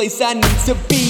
place I need to be.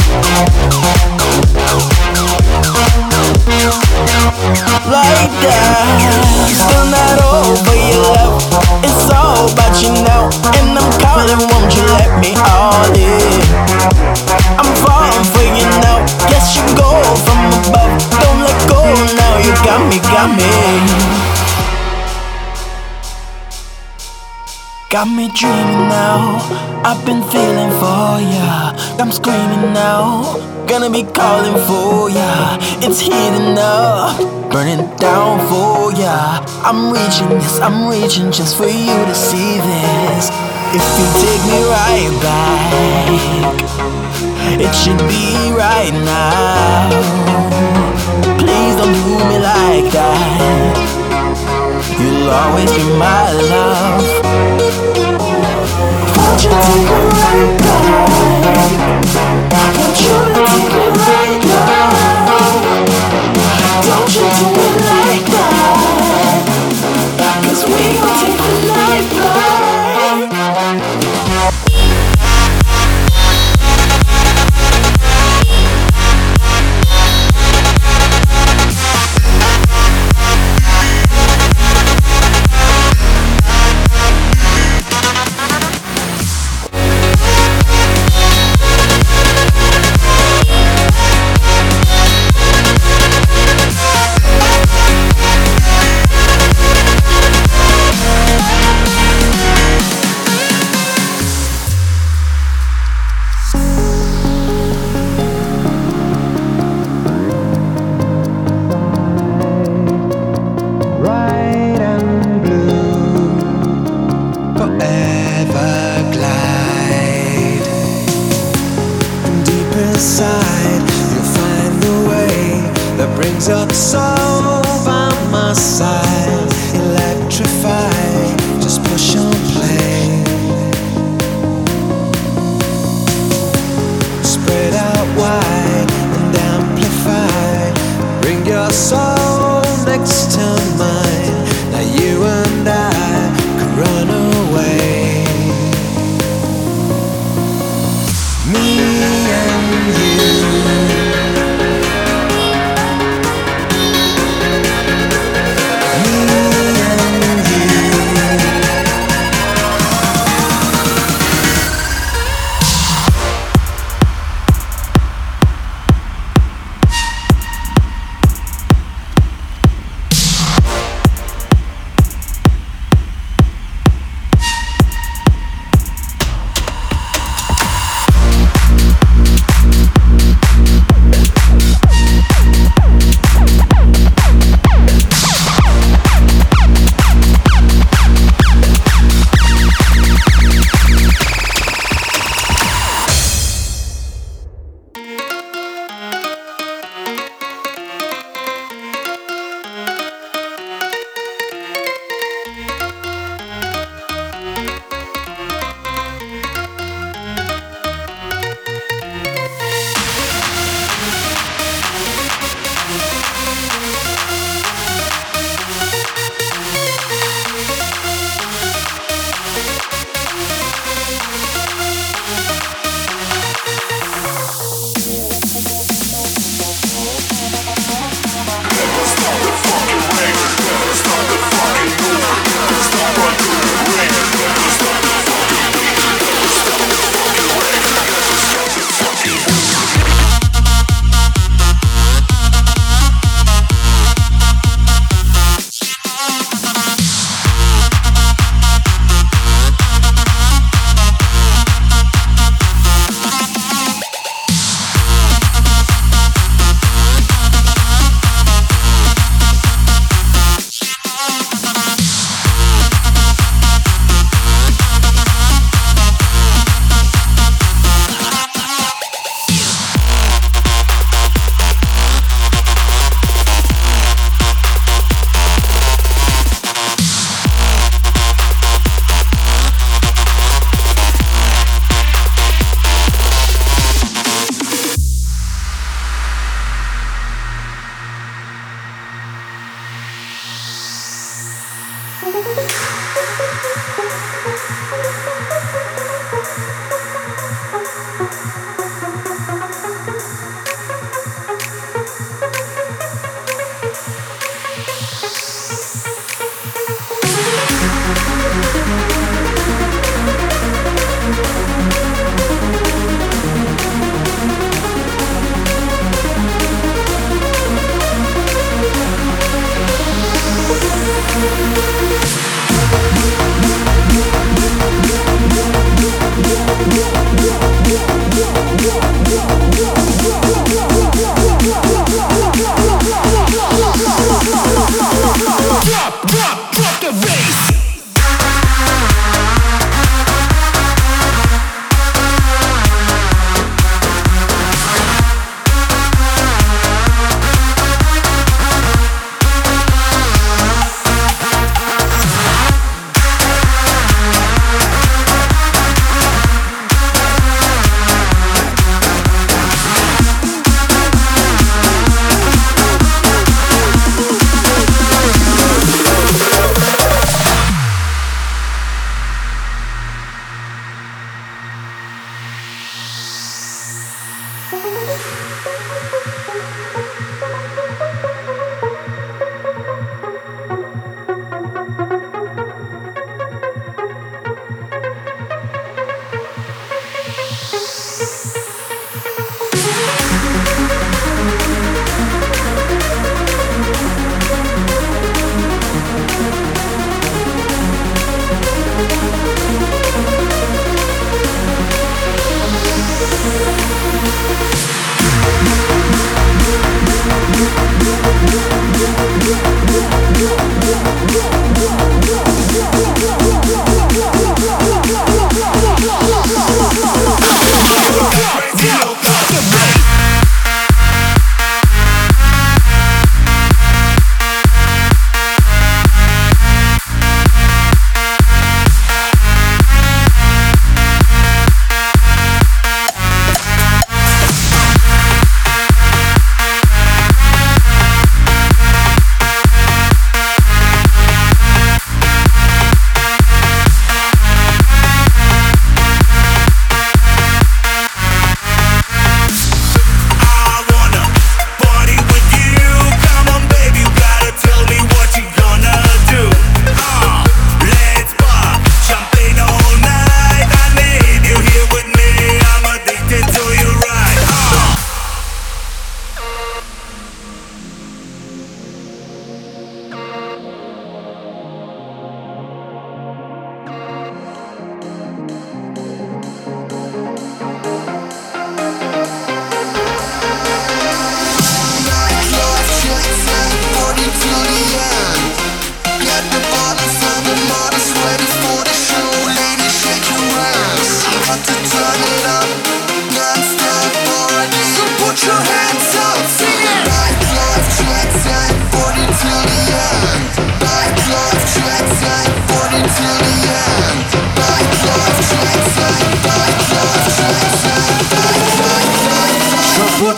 Got me dreaming now. I've been feeling for ya. I'm screaming now. Gonna be calling for ya. It's heating up, burning down for ya. I'm reaching, yes, I'm reaching just for you to see this. If you take me right back, it should be right now. Please don't do me like that. You'll always be my love. Won't you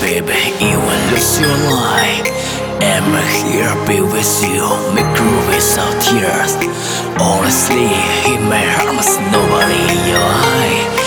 baby, even if you lie. I'm here, be with you, make groove without tears. Honestly, in my arms, nobody in your eye.